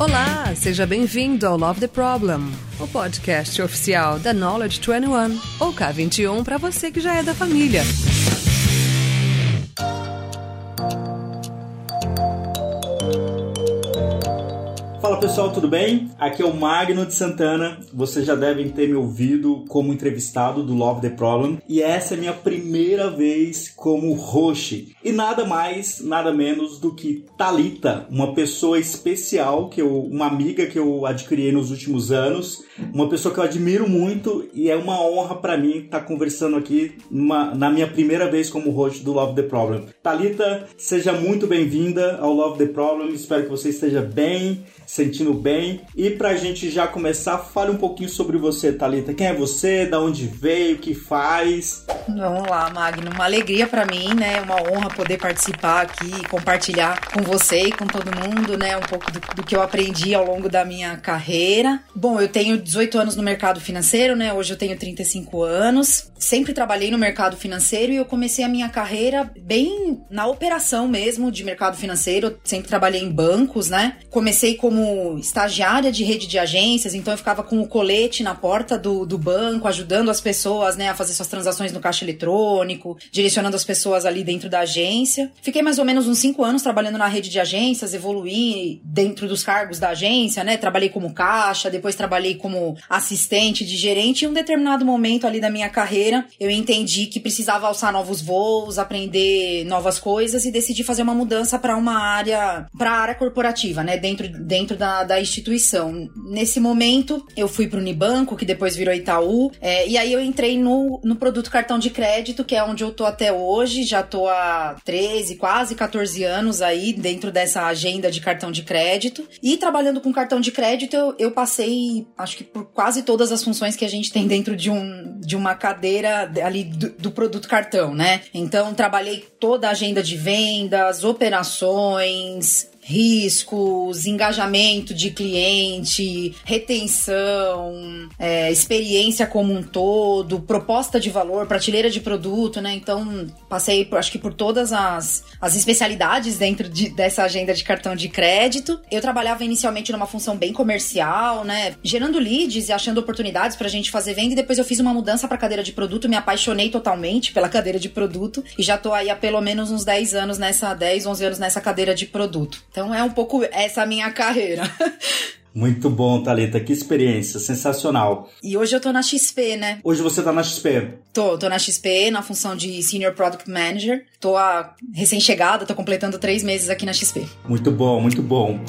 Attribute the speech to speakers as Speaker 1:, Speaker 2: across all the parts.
Speaker 1: Olá, seja bem-vindo ao Love the Problem, o podcast oficial da Knowledge 21 ou K21 para você que já é da família.
Speaker 2: Fala pessoal, tudo bem? Aqui é o Magno de Santana. Vocês já devem ter me ouvido como entrevistado do Love the Problem e essa é minha primeira vez como host. E nada mais, nada menos do que Talita, uma pessoa especial que eu, uma amiga que eu adquiri nos últimos anos, uma pessoa que eu admiro muito e é uma honra para mim estar conversando aqui numa, na minha primeira vez como host do Love the Problem. Talita, seja muito bem-vinda ao Love the Problem. Espero que você esteja bem sentindo bem. E pra gente já começar, fale um pouquinho sobre você, Talita. Quem é você? Da onde veio? O que faz?
Speaker 3: Vamos lá, Magno. Uma alegria para mim, né? Uma honra poder participar aqui, compartilhar com você e com todo mundo, né? Um pouco do, do que eu aprendi ao longo da minha carreira. Bom, eu tenho 18 anos no mercado financeiro, né? Hoje eu tenho 35 anos. Sempre trabalhei no mercado financeiro e eu comecei a minha carreira bem na operação mesmo de mercado financeiro. Sempre trabalhei em bancos, né? Comecei como como estagiária de rede de agências, então eu ficava com o colete na porta do, do banco, ajudando as pessoas, né, a fazer suas transações no caixa eletrônico, direcionando as pessoas ali dentro da agência. Fiquei mais ou menos uns cinco anos trabalhando na rede de agências, evoluí dentro dos cargos da agência, né, trabalhei como caixa, depois trabalhei como assistente de gerente em um determinado momento ali da minha carreira, eu entendi que precisava alçar novos voos, aprender novas coisas e decidi fazer uma mudança para uma área, para a área corporativa, né, dentro, dentro dentro da, da instituição. Nesse momento, eu fui para o Unibanco, que depois virou Itaú, é, e aí eu entrei no, no produto cartão de crédito, que é onde eu tô até hoje, já tô há 13, quase 14 anos aí dentro dessa agenda de cartão de crédito. E trabalhando com cartão de crédito, eu, eu passei, acho que por quase todas as funções que a gente tem dentro de, um, de uma cadeira ali do, do produto cartão, né? Então, trabalhei toda a agenda de vendas, operações, riscos, engajamento de cliente, retenção, é, experiência como um todo, proposta de valor, prateleira de produto, né? Então, passei, por, acho que por todas as, as especialidades dentro de, dessa agenda de cartão de crédito. Eu trabalhava inicialmente numa função bem comercial, né? Gerando leads e achando oportunidades pra gente fazer venda. E depois eu fiz uma mudança pra cadeira de produto, me apaixonei totalmente pela cadeira de produto e já tô aí há pelo menos uns 10 anos nessa, 10, 11 anos nessa cadeira de produto. Então é um pouco essa minha carreira.
Speaker 2: Muito bom, Thalita. Que experiência, sensacional.
Speaker 3: E hoje eu tô na XP, né?
Speaker 2: Hoje você tá na XP?
Speaker 3: Tô, tô na XP, na função de Senior Product Manager. Tô a recém-chegada, tô completando três meses aqui na XP.
Speaker 2: Muito bom, muito bom.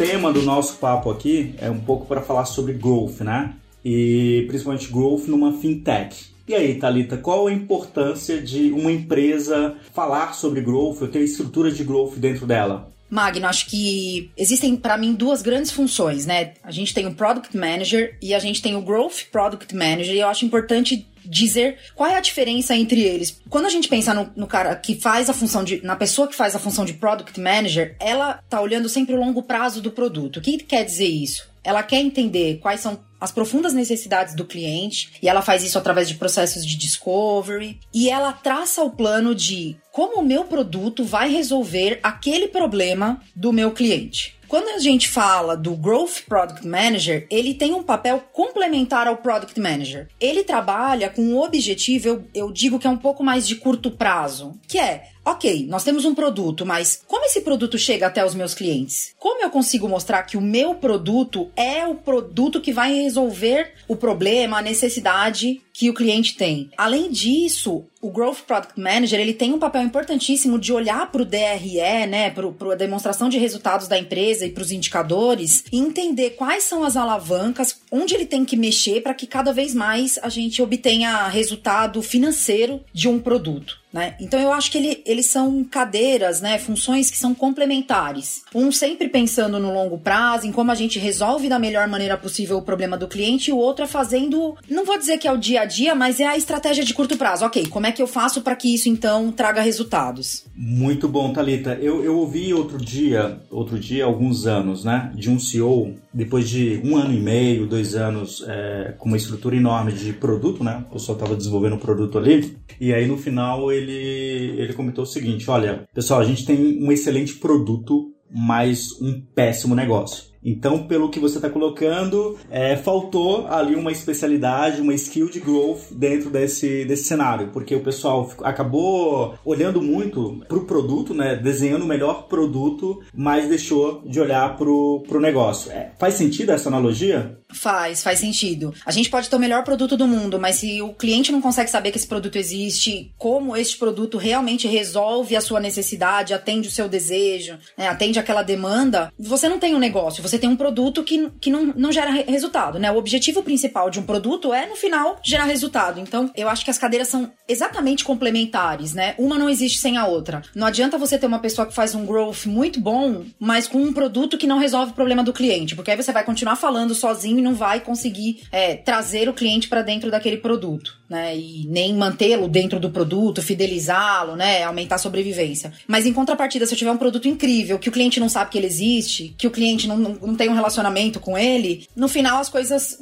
Speaker 2: Tema do nosso papo aqui é um pouco para falar sobre growth, né? E principalmente growth numa fintech. E aí, Talita, qual a importância de uma empresa falar sobre growth, ou ter estrutura de growth dentro dela?
Speaker 3: Magno, acho que existem para mim duas grandes funções, né? A gente tem o Product Manager e a gente tem o Growth Product Manager, e eu acho importante dizer qual é a diferença entre eles. Quando a gente pensa no, no, cara que faz a função de. na pessoa que faz a função de product manager, ela tá olhando sempre o longo prazo do produto. O que quer dizer isso? Ela quer entender quais são as profundas necessidades do cliente e ela faz isso através de processos de discovery e ela traça o plano de como o meu produto vai resolver aquele problema do meu cliente. Quando a gente fala do Growth Product Manager, ele tem um papel complementar ao Product Manager. Ele trabalha com um objetivo, eu, eu digo que é um pouco mais de curto prazo, que é Ok, nós temos um produto, mas como esse produto chega até os meus clientes? Como eu consigo mostrar que o meu produto é o produto que vai resolver o problema, a necessidade que o cliente tem. Além disso, o Growth Product Manager ele tem um papel importantíssimo de olhar para o DRE, né, para a demonstração de resultados da empresa e para os indicadores e entender quais são as alavancas, onde ele tem que mexer para que cada vez mais a gente obtenha resultado financeiro de um produto. Né? Então eu acho que ele, eles são cadeiras, né, funções que são complementares. Um sempre pensando no longo prazo, em como a gente resolve da melhor maneira possível o problema do cliente, e o outro é fazendo, não vou dizer que é o dia a dia, mas é a estratégia de curto prazo. Ok, como é que eu faço para que isso então traga resultados?
Speaker 2: Muito bom, Talita. Eu, eu ouvi outro dia, outro dia, alguns anos, né, de um CEO depois de um ano e meio, dois anos, é, com uma estrutura enorme de produto, né? O pessoal estava desenvolvendo um produto ali. E aí no final ele, ele comentou o seguinte: olha, pessoal, a gente tem um excelente produto, mas um péssimo negócio. Então, pelo que você está colocando, é, faltou ali uma especialidade, uma skill de growth dentro desse, desse cenário, porque o pessoal acabou olhando muito para o produto, né, desenhando o melhor produto, mas deixou de olhar para o negócio. É, faz sentido essa analogia?
Speaker 3: Faz, faz sentido. A gente pode ter o melhor produto do mundo, mas se o cliente não consegue saber que esse produto existe, como este produto realmente resolve a sua necessidade, atende o seu desejo, né, atende aquela demanda, você não tem um negócio, você tem um produto que, que não, não gera resultado, né? O objetivo principal de um produto é, no final, gerar resultado. Então, eu acho que as cadeiras são exatamente complementares, né? Uma não existe sem a outra. Não adianta você ter uma pessoa que faz um growth muito bom, mas com um produto que não resolve o problema do cliente, porque aí você vai continuar falando sozinho e não vai conseguir é, trazer o cliente para dentro daquele produto, né? E nem mantê-lo dentro do produto, fidelizá-lo, né? Aumentar a sobrevivência. Mas em contrapartida, se eu tiver um produto incrível, que o cliente não sabe que ele existe, que o cliente não, não, não tem um relacionamento com ele, no final as coisas.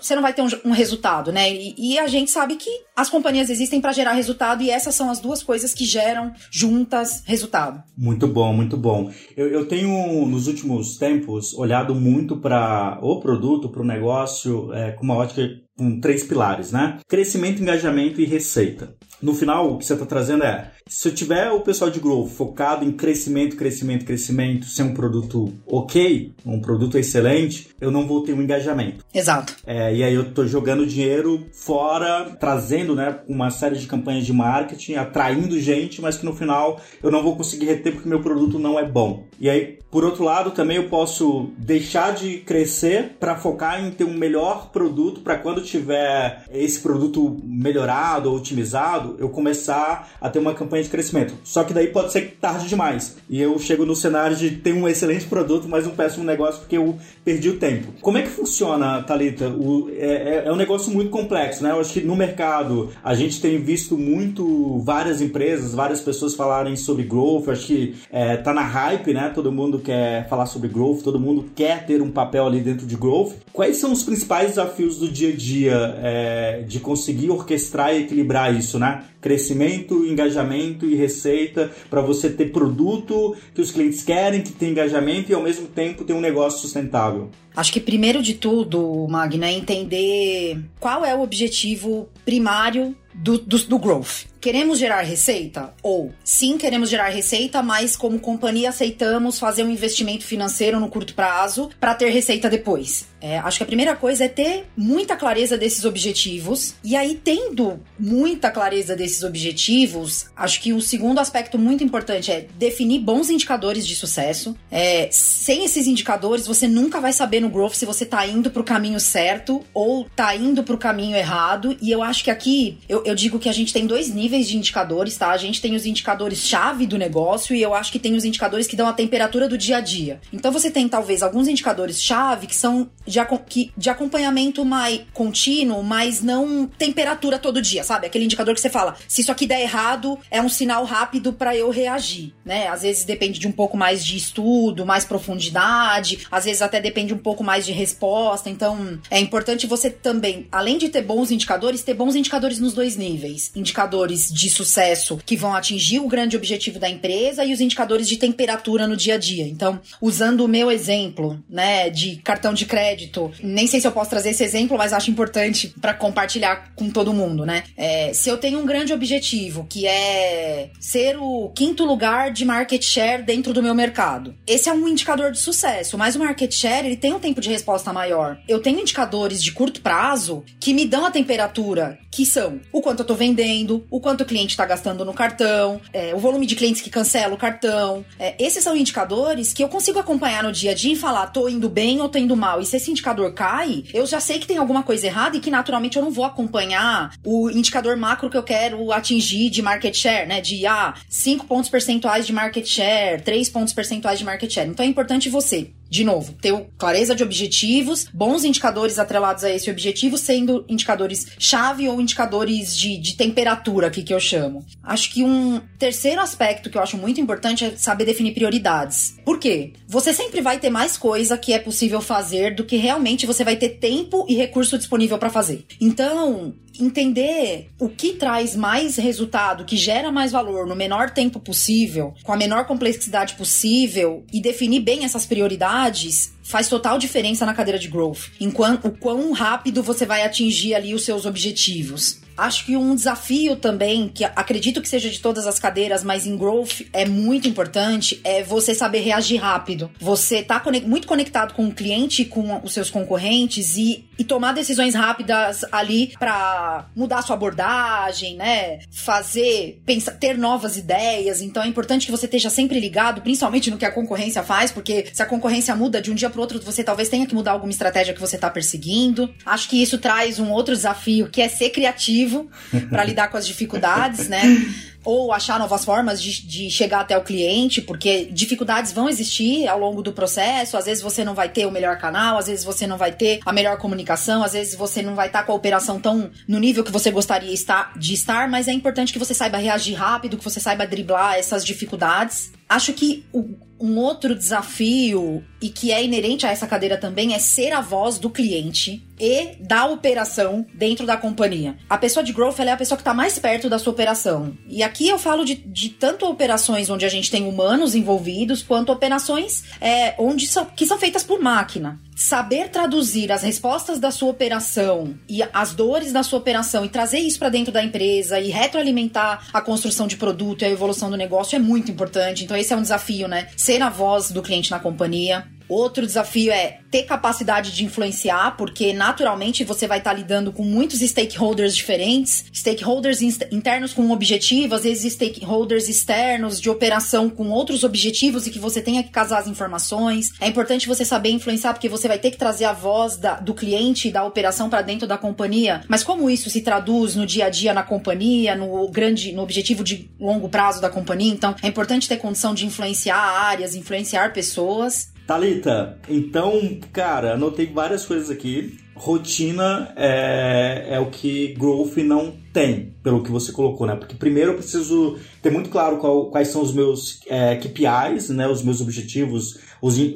Speaker 3: você não vai ter um, um resultado, né? E, e, a gente sabe que as companhias existem para gerar resultado e essas são as duas coisas que geram juntas resultado.
Speaker 2: Muito bom, muito bom. Eu, eu tenho, nos últimos tempos, olhado muito para o produto, para o negócio, é, com uma ótica com três pilares, né? Crescimento, engajamento e receita. No final, o que você está trazendo é se eu tiver o pessoal de growth focado em crescimento, crescimento, crescimento, sem um produto ok, um produto excelente, eu não vou ter um engajamento.
Speaker 3: Exato.
Speaker 2: É, e aí eu tô jogando dinheiro fora, trazendo né, uma série de campanhas de marketing, atraindo gente, mas que no final eu não vou conseguir reter porque meu produto não é bom. E aí, por outro lado, também eu posso deixar de crescer para focar em ter um melhor produto para quando tiver esse produto melhorado ou eu começar a ter uma campanha de crescimento. Só que daí pode ser tarde demais. E eu chego no cenário de ter um excelente produto, mas um péssimo negócio porque eu perdi o tempo. Como é que funciona, Talita? O, é, é, é um negócio muito complexo, né? Eu acho que no mercado a gente tem visto muito várias empresas, várias pessoas falarem sobre growth. Eu acho que é, tá na hype, né? Todo mundo quer falar sobre growth, todo mundo quer ter um papel ali dentro de growth. Quais são os principais desafios do dia a dia é, de conseguir orquestrar e equilibrar isso, né? Crescimento, engajamento e receita para você ter produto que os clientes querem, que tem engajamento e ao mesmo tempo ter um negócio sustentável?
Speaker 3: Acho que primeiro de tudo, Magna, é entender qual é o objetivo primário do, do, do growth. Queremos gerar receita? Ou sim, queremos gerar receita, mas como companhia aceitamos fazer um investimento financeiro no curto prazo para ter receita depois. É, acho que a primeira coisa é ter muita clareza desses objetivos. E aí, tendo muita clareza desses objetivos, acho que o segundo aspecto muito importante é definir bons indicadores de sucesso. É, sem esses indicadores, você nunca vai saber no growth se você tá indo para o caminho certo ou tá indo para o caminho errado. E eu acho que aqui eu, eu digo que a gente tem dois níveis níveis de indicadores, tá? A gente tem os indicadores-chave do negócio e eu acho que tem os indicadores que dão a temperatura do dia a dia. Então você tem talvez alguns indicadores-chave que são de, que, de acompanhamento mais contínuo, mas não temperatura todo dia, sabe? Aquele indicador que você fala, se isso aqui der errado, é um sinal rápido para eu reagir, né? Às vezes depende de um pouco mais de estudo, mais profundidade, às vezes até depende um pouco mais de resposta. Então, é importante você também, além de ter bons indicadores, ter bons indicadores nos dois níveis. Indicadores indicadores de sucesso que vão atingir o grande objetivo da empresa e os indicadores de temperatura no dia a dia. Então, usando o meu exemplo, né, de cartão de crédito, nem sei se eu posso trazer esse exemplo, mas acho importante para compartilhar com todo mundo, né? É, se eu tenho um grande objetivo que é ser o quinto lugar de market share dentro do meu mercado, esse é um indicador de sucesso, mas o market share ele tem um tempo de resposta maior. Eu tenho indicadores de curto prazo que me dão a temperatura, que são o quanto eu tô vendendo, o quanto quanto o cliente está gastando no cartão, é, o volume de clientes que cancela o cartão. É, esses são indicadores que eu consigo acompanhar no dia a dia e falar, tô indo bem ou tô indo mal. E se esse indicador cai, eu já sei que tem alguma coisa errada e que naturalmente eu não vou acompanhar o indicador macro que eu quero atingir de market share, né? De ah, 5 pontos percentuais de market share, 3 pontos percentuais de market share. Então é importante você de novo, ter clareza de objetivos, bons indicadores atrelados a esse objetivo, sendo indicadores chave ou indicadores de, de temperatura aqui que eu chamo. Acho que um terceiro aspecto que eu acho muito importante é saber definir prioridades. Por quê? Você sempre vai ter mais coisa que é possível fazer do que realmente você vai ter tempo e recurso disponível para fazer. Então, entender o que traz mais resultado, que gera mais valor no menor tempo possível, com a menor complexidade possível e definir bem essas prioridades faz total diferença na cadeira de growth. Enquanto o quão rápido você vai atingir ali os seus objetivos. Acho que um desafio também, que acredito que seja de todas as cadeiras, mas em growth é muito importante, é você saber reagir rápido. Você tá muito conectado com o cliente, com os seus concorrentes e, e tomar decisões rápidas ali para mudar sua abordagem, né? Fazer, pensar, ter novas ideias. Então é importante que você esteja sempre ligado, principalmente no que a concorrência faz, porque se a concorrência muda de um dia para outro, você talvez tenha que mudar alguma estratégia que você tá perseguindo. Acho que isso traz um outro desafio, que é ser criativo para lidar com as dificuldades, né? ou achar novas formas de, de, chegar até o cliente, porque dificuldades vão existir ao longo do processo. Às vezes você não vai ter o melhor canal, às vezes você não vai ter a melhor comunicação, às vezes você não vai estar com a operação tão no nível que você gostaria de estar, mas é importante que você saiba reagir rápido, que você saiba driblar essas dificuldades. Acho que o, um outro desafio e que é inerente a essa cadeira também é ser a voz do cliente e da operação dentro da companhia. A pessoa de growth é a pessoa que está mais perto da sua operação. E aqui eu falo de, de tanto operações onde a gente tem humanos envolvidos, quanto operações é, onde são, que são feitas por máquina saber traduzir as respostas da sua operação e as dores da sua operação e trazer isso para dentro da empresa e retroalimentar a construção de produto e a evolução do negócio é muito importante. Então esse é um desafio, né? Ser a voz do cliente na companhia. Outro desafio é ter capacidade de influenciar, porque naturalmente você vai estar tá lidando com muitos stakeholders diferentes, stakeholders internos com um objetivo, às vezes stakeholders externos de operação com outros objetivos e que você tenha que casar as informações. É importante você saber influenciar, porque você vai ter que trazer a voz da, do cliente e da operação para dentro da companhia. Mas como isso se traduz no dia a dia na companhia, no grande, no objetivo de longo prazo da companhia? Então, é importante ter condição de influenciar áreas, influenciar pessoas.
Speaker 2: Talita, então, cara, anotei várias coisas aqui. Rotina é, é o que growth não tem, pelo que você colocou, né? Porque primeiro eu preciso ter muito claro qual, quais são os meus é, KPIs, né? Os meus objetivos os in,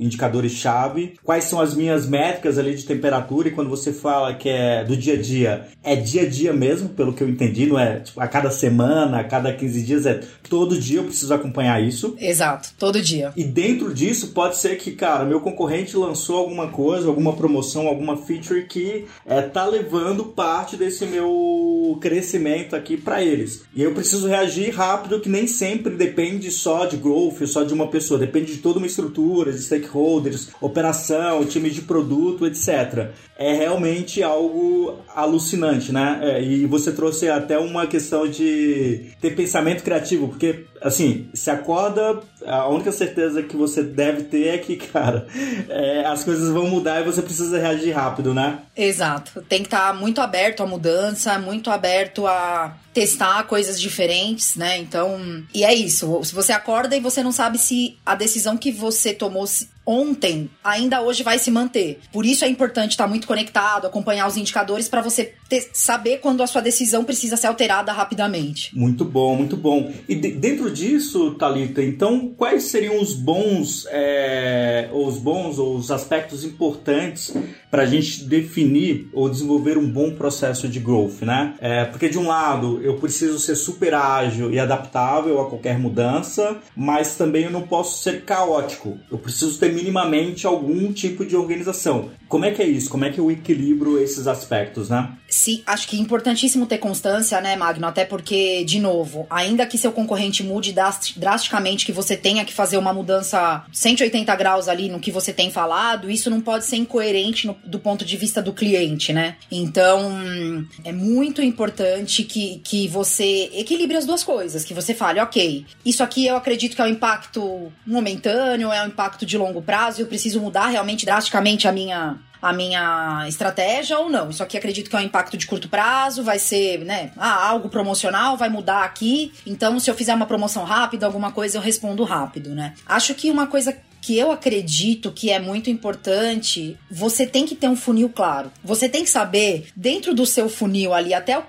Speaker 2: indicadores-chave, quais são as minhas métricas ali de temperatura, e quando você fala que é do dia a dia, é dia a dia mesmo, pelo que eu entendi, não é tipo, a cada semana, a cada 15 dias, é todo dia eu preciso acompanhar isso.
Speaker 3: Exato, todo dia.
Speaker 2: E dentro disso, pode ser que, cara, meu concorrente lançou alguma coisa, alguma promoção, alguma feature que é, tá levando parte desse meu crescimento aqui para eles. E eu preciso reagir rápido, que nem sempre depende só de growth, só de uma pessoa, depende de toda uma estrutura estruturas, stakeholders, operação, time de produto, etc. É realmente algo alucinante, né? É, e você trouxe até uma questão de ter pensamento criativo, porque, assim, se acorda, a única certeza que você deve ter é que, cara, é, as coisas vão mudar e você precisa reagir rápido, né?
Speaker 3: Exato. Tem que estar muito aberto à mudança, muito aberto a testar coisas diferentes, né? Então, e é isso. Se você acorda e você não sabe se a decisão que você tomou ontem ainda hoje vai se manter. Por isso é importante estar muito conectado, acompanhar os indicadores para você ter, saber quando a sua decisão precisa ser alterada rapidamente.
Speaker 2: Muito bom, muito bom. E de, dentro disso, Talita, então quais seriam os bons, é, os bons ou os aspectos importantes para a gente definir ou desenvolver um bom processo de growth, né? É, porque de um lado eu preciso ser super ágil e adaptável a qualquer mudança, mas também eu não posso ser caótico. Eu preciso ter minimamente algum tipo de organização. Como é que é isso? Como é que eu equilibro esses aspectos, né?
Speaker 3: Sim, acho que é importantíssimo ter constância, né, Magno? Até porque, de novo, ainda que seu concorrente mude drasticamente, que você tenha que fazer uma mudança 180 graus ali no que você tem falado, isso não pode ser incoerente no, do ponto de vista do cliente, né? Então, é muito importante que, que você equilibre as duas coisas, que você fale, ok, isso aqui eu acredito que é um impacto momentâneo, é um impacto de longo prazo, eu preciso mudar realmente drasticamente a minha a minha estratégia ou não. Isso aqui acredito que é um impacto de curto prazo, vai ser, né, ah, algo promocional, vai mudar aqui. Então, se eu fizer uma promoção rápida, alguma coisa, eu respondo rápido, né? Acho que uma coisa que eu acredito que é muito importante, você tem que ter um funil claro. Você tem que saber, dentro do seu funil ali, até o,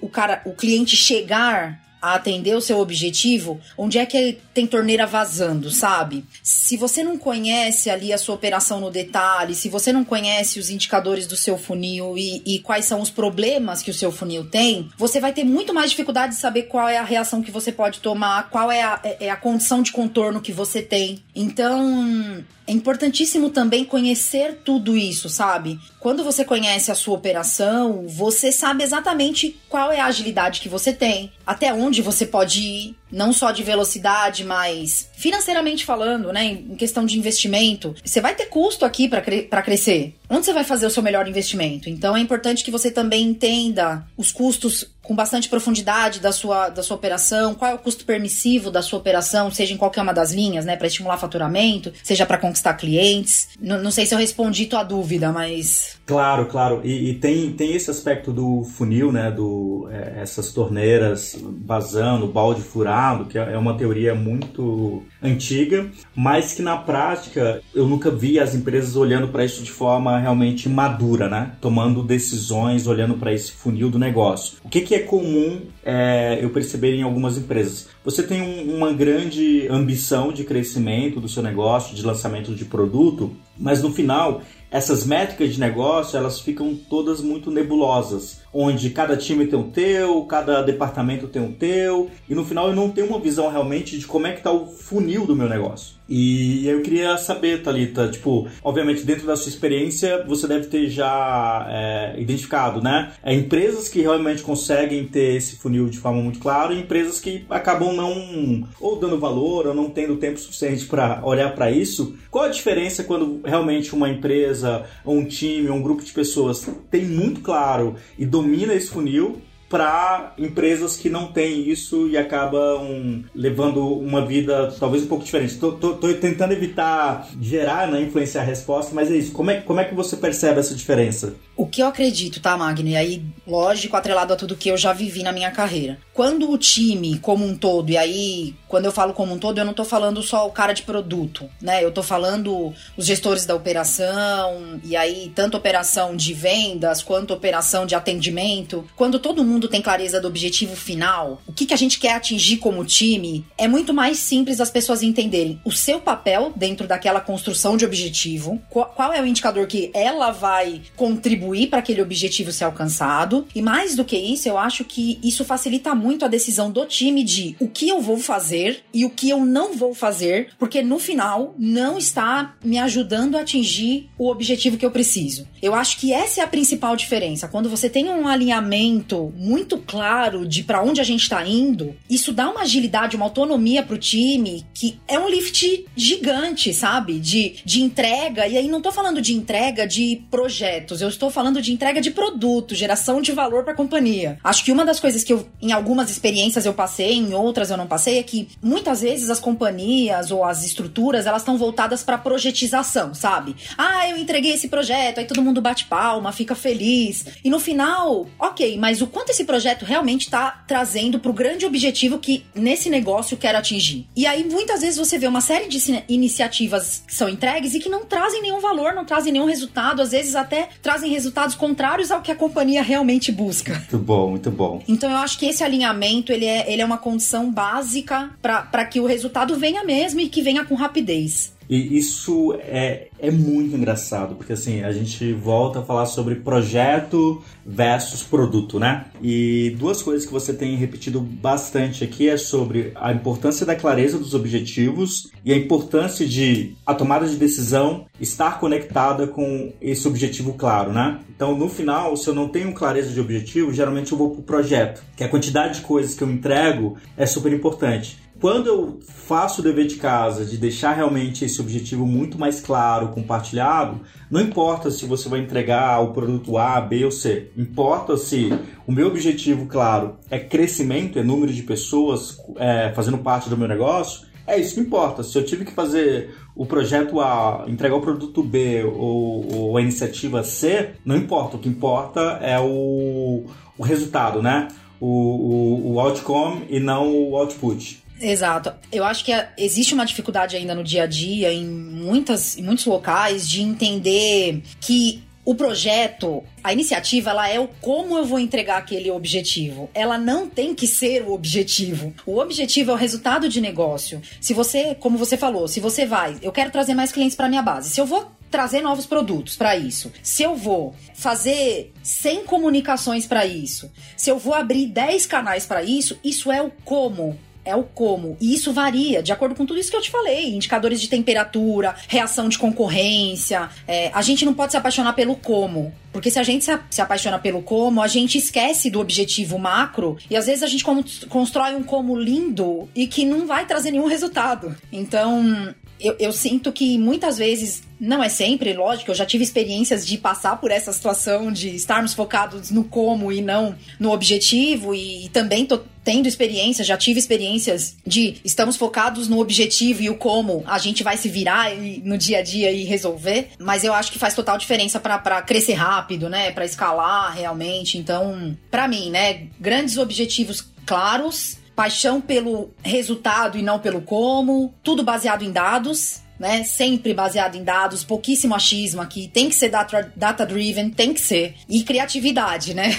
Speaker 3: o, cara, o cliente chegar a atender o seu objetivo, onde é que tem torneira vazando, sabe? Se você não conhece ali a sua operação no detalhe, se você não conhece os indicadores do seu funil e, e quais são os problemas que o seu funil tem, você vai ter muito mais dificuldade de saber qual é a reação que você pode tomar, qual é a, é, é a condição de contorno que você tem. Então, é importantíssimo também conhecer tudo isso, sabe? Quando você conhece a sua operação, você sabe exatamente qual é a agilidade que você tem, até onde você pode ir, não só de velocidade, mas financeiramente falando, né, em questão de investimento. Você vai ter custo aqui para cre crescer. Onde você vai fazer o seu melhor investimento? Então é importante que você também entenda os custos com bastante profundidade da sua, da sua operação, qual é o custo permissivo da sua operação, seja em qualquer uma das linhas, né, para estimular faturamento, seja para conquistar clientes. N não sei se eu respondi tua dúvida, mas
Speaker 2: Claro, claro. E, e, tem, tem esse aspecto do funil, né? Do, é, essas torneiras vazando, balde furado, que é, é uma teoria muito antiga, mas que na prática eu nunca vi as empresas olhando para isso de forma realmente madura, né? Tomando decisões, olhando para esse funil do negócio. O que, que é comum é, eu perceber em algumas empresas? Você tem um, uma grande ambição de crescimento do seu negócio, de lançamento de produto, mas no final essas métricas de negócio elas ficam todas muito nebulosas, onde cada time tem o teu, cada departamento tem o teu, e no final eu não tenho uma visão realmente de como é que está o funil do meu negócio. E eu queria saber, Thalita, tipo, obviamente dentro da sua experiência você deve ter já é, identificado, né? É, empresas que realmente conseguem ter esse funil de forma muito clara e empresas que acabam não ou dando valor ou não tendo tempo suficiente para olhar para isso. Qual a diferença quando realmente uma empresa, um time, ou um grupo de pessoas tem muito claro e domina esse funil para empresas que não têm isso e acabam levando uma vida talvez um pouco diferente. Estou tentando evitar gerar, né, influenciar a resposta, mas é isso. Como é, como é que você percebe essa diferença?
Speaker 3: O que eu acredito, tá, Magno? E aí, lógico, atrelado a tudo que eu já vivi na minha carreira. Quando o time como um todo, e aí, quando eu falo como um todo, eu não tô falando só o cara de produto, né? Eu tô falando os gestores da operação, e aí, tanto operação de vendas quanto operação de atendimento. Quando todo mundo tem clareza do objetivo final, o que, que a gente quer atingir como time, é muito mais simples as pessoas entenderem o seu papel dentro daquela construção de objetivo, qual, qual é o indicador que ela vai contribuir contribuir para aquele objetivo ser alcançado. E mais do que isso, eu acho que isso facilita muito a decisão do time de o que eu vou fazer e o que eu não vou fazer, porque no final não está me ajudando a atingir o objetivo que eu preciso. Eu acho que essa é a principal diferença. Quando você tem um alinhamento muito claro de para onde a gente está indo, isso dá uma agilidade, uma autonomia para o time que é um lift gigante, sabe? De, de entrega. E aí não tô falando de entrega de projetos, eu estou falando de entrega de produto, geração de valor para a companhia. Acho que uma das coisas que eu, em algumas experiências eu passei, em outras eu não passei, é que muitas vezes as companhias ou as estruturas elas estão voltadas para projetização, sabe? Ah, eu entreguei esse projeto, aí todo mundo bate palma, fica feliz. E no final, ok, mas o quanto esse projeto realmente está trazendo para o grande objetivo que nesse negócio quero atingir? E aí muitas vezes você vê uma série de iniciativas que são entregues e que não trazem nenhum valor, não trazem nenhum resultado, às vezes até trazem resultados resultados contrários ao que a companhia realmente busca.
Speaker 2: Muito bom, muito bom.
Speaker 3: Então eu acho que esse alinhamento ele é, ele é uma condição básica para que o resultado venha mesmo e que venha com rapidez.
Speaker 2: E isso é, é muito engraçado, porque assim, a gente volta a falar sobre projeto versus produto, né? E duas coisas que você tem repetido bastante aqui é sobre a importância da clareza dos objetivos e a importância de a tomada de decisão estar conectada com esse objetivo claro, né? Então, no final, se eu não tenho clareza de objetivo, geralmente eu vou pro projeto, que a quantidade de coisas que eu entrego é super importante. Quando eu faço o dever de casa de deixar realmente esse objetivo muito mais claro, compartilhado, não importa se você vai entregar o produto A, B ou C. Importa se o meu objetivo, claro, é crescimento, é número de pessoas é, fazendo parte do meu negócio. É isso que importa. Se eu tive que fazer o projeto A, entregar o produto B ou, ou a iniciativa C, não importa. O que importa é o, o resultado, né? O, o, o outcome e não o output.
Speaker 3: Exato. Eu acho que existe uma dificuldade ainda no dia a dia, em, muitas, em muitos locais, de entender que o projeto, a iniciativa, ela é o como eu vou entregar aquele objetivo. Ela não tem que ser o objetivo. O objetivo é o resultado de negócio. Se você, como você falou, se você vai, eu quero trazer mais clientes para minha base. Se eu vou trazer novos produtos para isso, se eu vou fazer 100 comunicações para isso, se eu vou abrir 10 canais para isso, isso é o como é o como. E isso varia de acordo com tudo isso que eu te falei: indicadores de temperatura, reação de concorrência. É, a gente não pode se apaixonar pelo como. Porque se a gente se apaixona pelo como, a gente esquece do objetivo macro e às vezes a gente constrói um como lindo e que não vai trazer nenhum resultado. Então, eu, eu, sinto que muitas vezes, não é sempre, lógico, eu já tive experiências de passar por essa situação de estarmos focados no como e não no objetivo, e, e também tô tendo experiência, já tive experiências de estamos focados no objetivo e o como a gente vai se virar e, no dia a dia e resolver, mas eu acho que faz total diferença para crescer rápido, né, para escalar realmente. Então, para mim, né, grandes objetivos claros paixão pelo resultado e não pelo como, tudo baseado em dados. Né? Sempre baseado em dados, pouquíssimo achismo aqui. Tem que ser data-driven, tem que ser. E criatividade, né?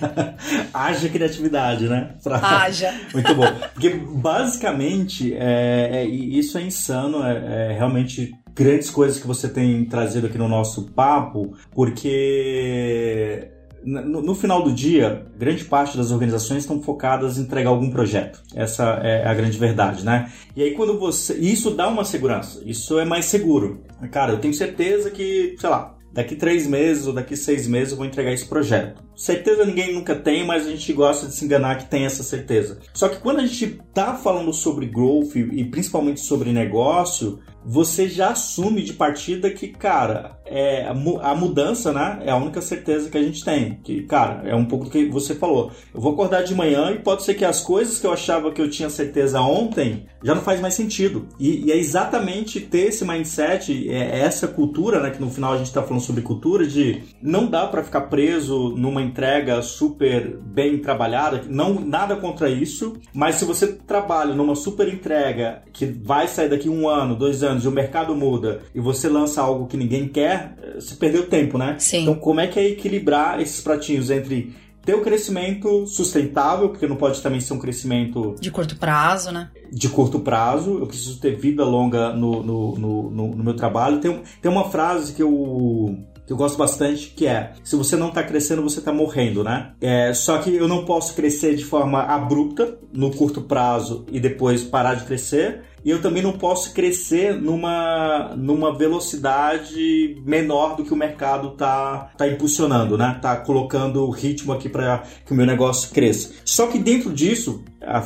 Speaker 2: Haja criatividade, né?
Speaker 3: Pra... Haja.
Speaker 2: Muito bom. Porque basicamente, é, é, isso é insano, é, é realmente grandes coisas que você tem trazido aqui no nosso papo, porque no, no, final do dia, grande parte das organizações estão focadas em entregar algum projeto. Essa é a grande verdade, né? E aí quando você. Isso dá uma segurança, isso é mais seguro. Cara, eu tenho certeza que, sei lá, daqui três meses ou daqui seis meses eu vou entregar esse projeto. Certeza ninguém nunca tem, mas a gente gosta de se enganar que tem essa certeza. Só que quando a gente tá falando sobre growth e principalmente sobre negócio, você já assume de partida que, cara, é, a mudança, né, é a única certeza que a gente tem. Que, cara, é um pouco do que você falou. Eu vou acordar de manhã e pode ser que as coisas que eu achava que eu tinha certeza ontem já não faz mais sentido. E, e é exatamente ter esse mindset, é, é essa cultura, né, que no final a gente está falando sobre cultura, de não dá para ficar preso numa entrega super bem trabalhada, não nada contra isso, mas se você trabalha numa super entrega que vai sair daqui um ano, dois anos, anos e o mercado muda e você lança algo que ninguém quer, você perdeu tempo, né?
Speaker 3: Sim.
Speaker 2: Então, como é que é equilibrar esses pratinhos entre ter o crescimento sustentável, porque não pode também ser um crescimento.
Speaker 3: De curto prazo, né?
Speaker 2: De curto prazo, eu preciso ter vida longa no, no, no, no, no meu trabalho. Tem, tem uma frase que eu que eu gosto bastante, que é: se você não está crescendo, você está morrendo, né? É, só que eu não posso crescer de forma abrupta no curto prazo e depois parar de crescer e eu também não posso crescer numa, numa velocidade menor do que o mercado tá, tá impulsionando, né? Tá colocando o ritmo aqui para que o meu negócio cresça. Só que dentro disso,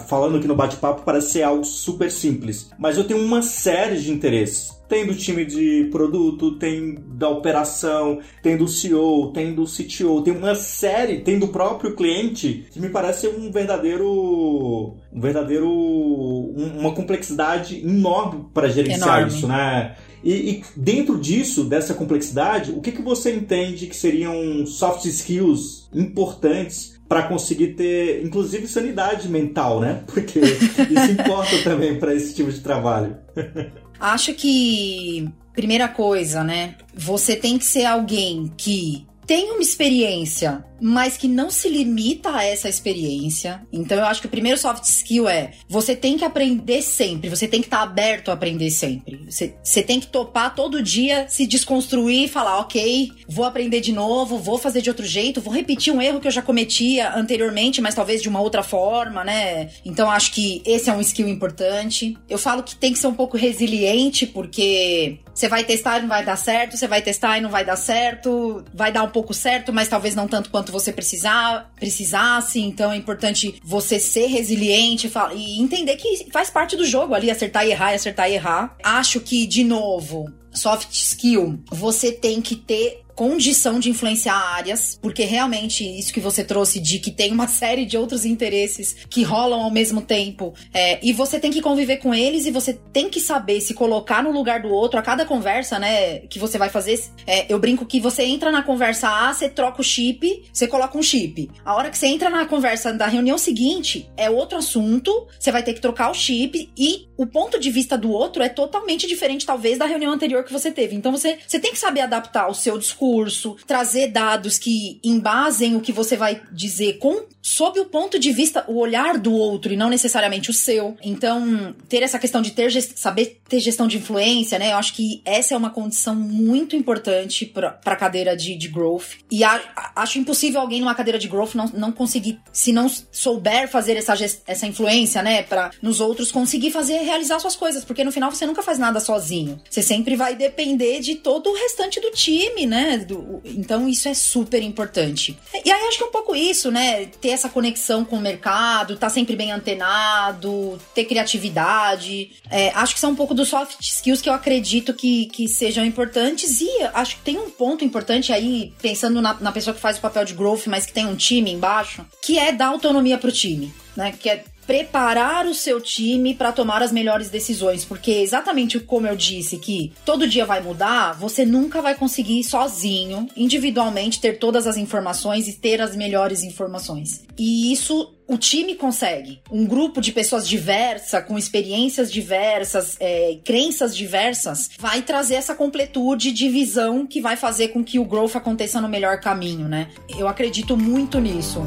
Speaker 2: falando aqui no bate-papo, parece ser algo super simples, mas eu tenho uma série de interesses tem do time de produto, tem da operação, tem do CEO, tem do CTO, tem uma série, tem do próprio cliente, que me parece um verdadeiro um verdadeiro uma complexidade enorme para gerenciar enorme. isso, né? E, e, dentro disso, dessa complexidade, o que, que você entende que seriam soft skills importantes para conseguir ter, inclusive, sanidade mental, né? Porque isso importa também para esse tipo de trabalho.
Speaker 3: Acho que, primeira coisa, né? Você tem que ser alguém que tem uma experiência mas que não se limita a essa experiência. Então eu acho que o primeiro soft skill é você tem que aprender sempre, você tem que estar tá aberto a aprender sempre. Você, você tem que topar todo dia, se desconstruir e falar, ok, vou aprender de novo, vou fazer de outro jeito, vou repetir um erro que eu já cometia anteriormente, mas talvez de uma outra forma, né? Então acho que esse é um skill importante. Eu falo que tem que ser um pouco resiliente, porque você vai testar e não vai dar certo, você vai testar e não vai dar certo, vai dar um pouco certo, mas talvez não tanto quanto quanto você precisar, precisasse. Então é importante você ser resiliente e entender que faz parte do jogo ali, acertar e errar acertar e errar. Acho que, de novo, soft skill, você tem que ter condição de influenciar áreas, porque realmente isso que você trouxe de que tem uma série de outros interesses que rolam ao mesmo tempo, é, e você tem que conviver com eles e você tem que saber se colocar no lugar do outro a cada conversa, né, que você vai fazer. É, eu brinco que você entra na conversa A, você troca o chip, você coloca um chip. A hora que você entra na conversa da reunião seguinte, é outro assunto, você vai ter que trocar o chip e o ponto de vista do outro é totalmente diferente, talvez, da reunião anterior que você teve. Então você, você tem que saber adaptar o seu discurso trazer dados que embasem o que você vai dizer com sob o ponto de vista, o olhar do outro e não necessariamente o seu. Então, ter essa questão de ter saber ter gestão de influência, né? Eu acho que essa é uma condição muito importante para a cadeira de, de growth. E a, acho impossível alguém numa cadeira de growth não, não conseguir, se não souber fazer essa, essa influência, né, para nos outros conseguir fazer realizar suas coisas, porque no final você nunca faz nada sozinho. Você sempre vai depender de todo o restante do time, né? Do, então isso é super importante. E aí acho que é um pouco isso, né? Ter essa conexão com o mercado, estar tá sempre bem antenado, ter criatividade. É, acho que são um pouco dos soft skills que eu acredito que, que sejam importantes. E acho que tem um ponto importante aí, pensando na, na pessoa que faz o papel de growth, mas que tem um time embaixo, que é dar autonomia pro time. Né, que é preparar o seu time para tomar as melhores decisões, porque exatamente como eu disse que todo dia vai mudar, você nunca vai conseguir sozinho, individualmente ter todas as informações e ter as melhores informações. E isso o time consegue. Um grupo de pessoas diversas, com experiências diversas, é, crenças diversas, vai trazer essa completude de visão que vai fazer com que o growth aconteça no melhor caminho, né? Eu acredito muito nisso.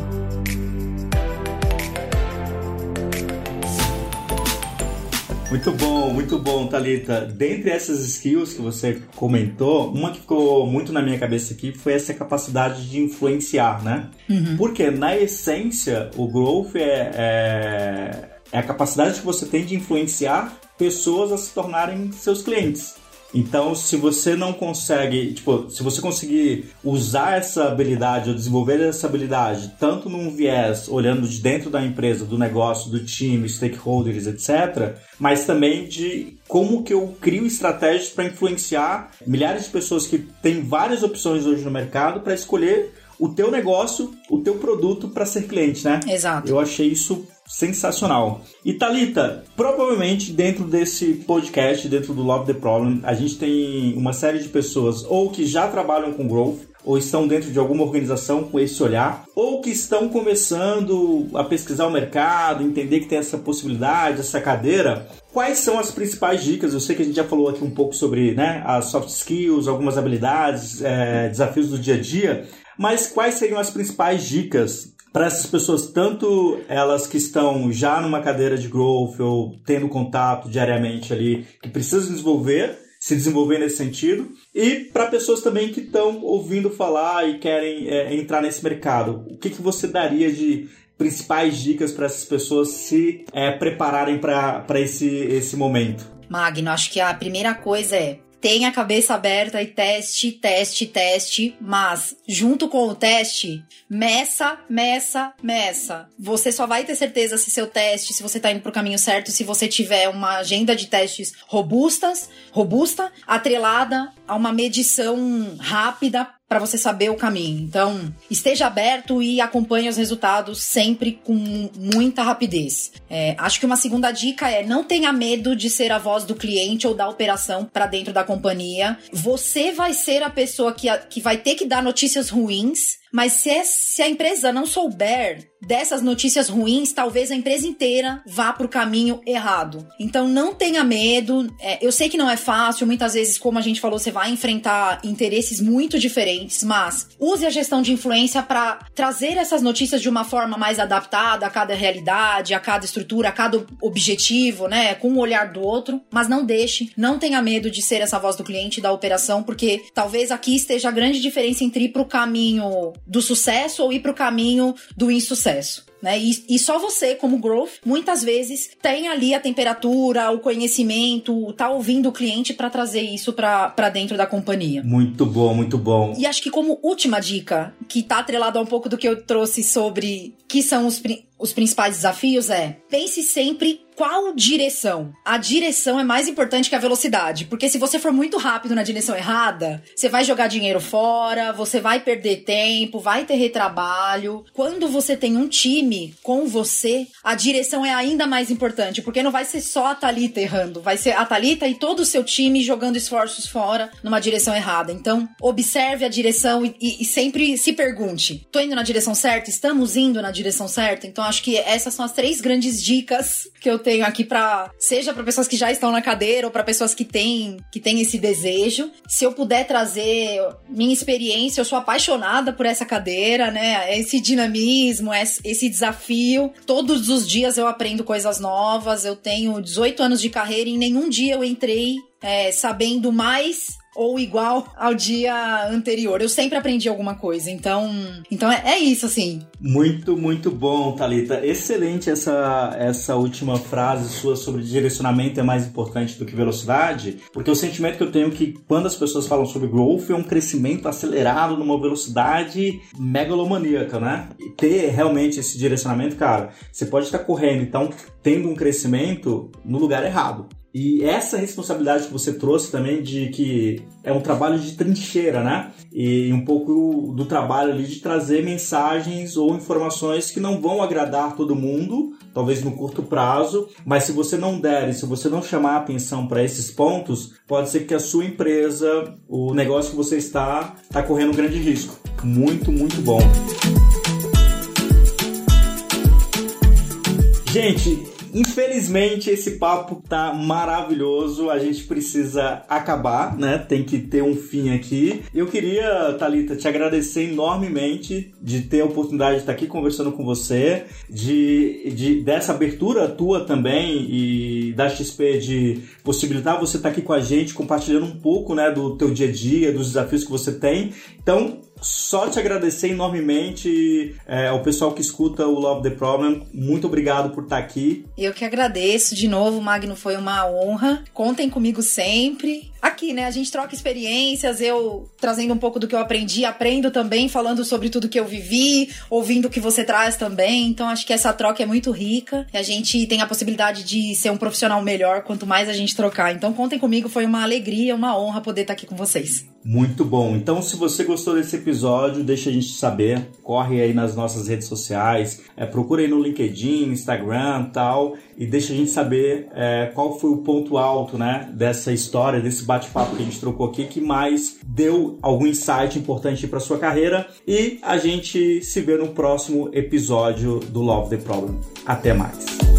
Speaker 2: Muito bom, muito bom, Talita. Dentre essas skills que você comentou, uma que ficou muito na minha cabeça aqui foi essa capacidade de influenciar, né? Uhum. Porque na essência o growth é, é, é a capacidade que você tem de influenciar pessoas a se tornarem seus clientes. Então, se você não consegue, tipo, se você conseguir usar essa habilidade ou desenvolver essa habilidade, tanto num viés olhando de dentro da empresa, do negócio, do time, stakeholders, etc., mas também de como que eu crio estratégias para influenciar milhares de pessoas que têm várias opções hoje no mercado para escolher o teu negócio, o teu produto para ser cliente, né?
Speaker 3: Exato.
Speaker 2: Eu achei isso sensacional. E Talita, provavelmente dentro desse podcast, dentro do Love the Problem, a gente tem uma série de pessoas ou que já trabalham com growth, ou estão dentro de alguma organização com esse olhar, ou que estão começando a pesquisar o mercado, entender que tem essa possibilidade, essa cadeira. Quais são as principais dicas? Eu sei que a gente já falou aqui um pouco sobre né, as soft skills, algumas habilidades, é, desafios do dia a dia, mas quais seriam as principais dicas para essas pessoas, tanto elas que estão já numa cadeira de growth ou tendo contato diariamente ali, que precisam desenvolver, se desenvolver nesse sentido, e para pessoas também que estão ouvindo falar e querem é, entrar nesse mercado. O que, que você daria de principais dicas para essas pessoas se é, prepararem para esse, esse momento?
Speaker 3: Magno, acho que a primeira coisa é tenha a cabeça aberta e teste, teste, teste, mas junto com o teste, meça, meça, meça. Você só vai ter certeza se seu teste, se você tá indo pro caminho certo, se você tiver uma agenda de testes robustas, robusta, atrelada a uma medição rápida para você saber o caminho. Então, esteja aberto e acompanhe os resultados sempre com muita rapidez. É, acho que uma segunda dica é não tenha medo de ser a voz do cliente ou da operação para dentro da companhia. Você vai ser a pessoa que, que vai ter que dar notícias ruins mas se, é, se, a empresa não souber dessas notícias ruins, talvez a empresa inteira vá para o caminho errado. Então não tenha medo. É, eu sei que não é fácil, muitas vezes, como a gente falou, você vai enfrentar interesses muito diferentes, mas use a gestão de influência para trazer essas notícias de uma forma mais adaptada a cada realidade, a cada estrutura, a cada objetivo, né? Com o olhar do outro. Mas não deixe, não tenha medo de ser essa voz do cliente da operação, porque talvez aqui esteja a grande diferença entre ir para o caminho do sucesso ou ir para o caminho do insucesso. Né? E, e, só você, como growth, muitas vezes tem ali a temperatura, o conhecimento, tá ouvindo o cliente para trazer isso para dentro da companhia.
Speaker 2: Muito bom, muito bom.
Speaker 3: E acho que como última dica, que tá atrelado a um pouco do que eu trouxe sobre que são os os principais desafios é pense sempre qual direção? A direção é mais importante que a velocidade, porque se você for muito rápido na direção errada, você vai jogar dinheiro fora, você vai perder tempo, vai ter retrabalho. Quando você tem um time com você, a direção é ainda mais importante, porque não vai ser só a Thalita errando, vai ser a Thalita e todo o seu time jogando esforços fora numa direção errada. Então, observe a direção e, e, e sempre se pergunte: tô indo na direção certa? Estamos indo na direção certa? Então, acho que essas são as três grandes dicas que eu tenho tenho aqui para seja para pessoas que já estão na cadeira ou para pessoas que têm que têm esse desejo. Se eu puder trazer minha experiência, eu sou apaixonada por essa cadeira, né? Esse dinamismo, esse desafio. Todos os dias eu aprendo coisas novas. Eu tenho 18 anos de carreira e em nenhum dia eu entrei é, sabendo mais ou igual ao dia anterior. Eu sempre aprendi alguma coisa. Então, então é, é isso, assim.
Speaker 2: Muito, muito bom, Talita. Excelente essa, essa última frase sua sobre direcionamento é mais importante do que velocidade, porque o sentimento que eu tenho é que quando as pessoas falam sobre growth é um crescimento acelerado numa velocidade megalomaníaca, né? E ter realmente esse direcionamento, cara, você pode estar correndo, então tendo um crescimento no lugar errado. E essa responsabilidade que você trouxe também de que é um trabalho de trincheira, né? E um pouco do trabalho ali de trazer mensagens ou informações que não vão agradar todo mundo, talvez no curto prazo, mas se você não der e se você não chamar atenção para esses pontos, pode ser que a sua empresa, o negócio que você está, está correndo um grande risco. Muito, muito bom. Gente, Infelizmente, esse papo tá maravilhoso. A gente precisa acabar, né? Tem que ter um fim aqui. Eu queria, Talita, te agradecer enormemente de ter a oportunidade de estar aqui conversando com você, de, de dessa abertura tua também e da XP de possibilitar você estar aqui com a gente, compartilhando um pouco, né, do teu dia a dia, dos desafios que você tem. Então, só te agradecer enormemente é, ao pessoal que escuta o Love the Problem. Muito obrigado por estar aqui.
Speaker 3: Eu que agradeço de novo, Magno. Foi uma honra. Contem comigo sempre aqui, né? A gente troca experiências, eu trazendo um pouco do que eu aprendi, aprendo também, falando sobre tudo que eu vivi, ouvindo o que você traz também. Então acho que essa troca é muito rica e a gente tem a possibilidade de ser um profissional melhor quanto mais a gente trocar. Então contem comigo, foi uma alegria, uma honra poder estar aqui com vocês.
Speaker 2: Muito bom. Então, se você gostou desse episódio, deixa a gente saber. Corre aí nas nossas redes sociais, é, procura aí no LinkedIn, Instagram tal, e deixa a gente saber é, qual foi o ponto alto né, dessa história, desse bate-papo que a gente trocou aqui, que mais deu algum insight importante para sua carreira. E a gente se vê no próximo episódio do Love the Problem. Até mais.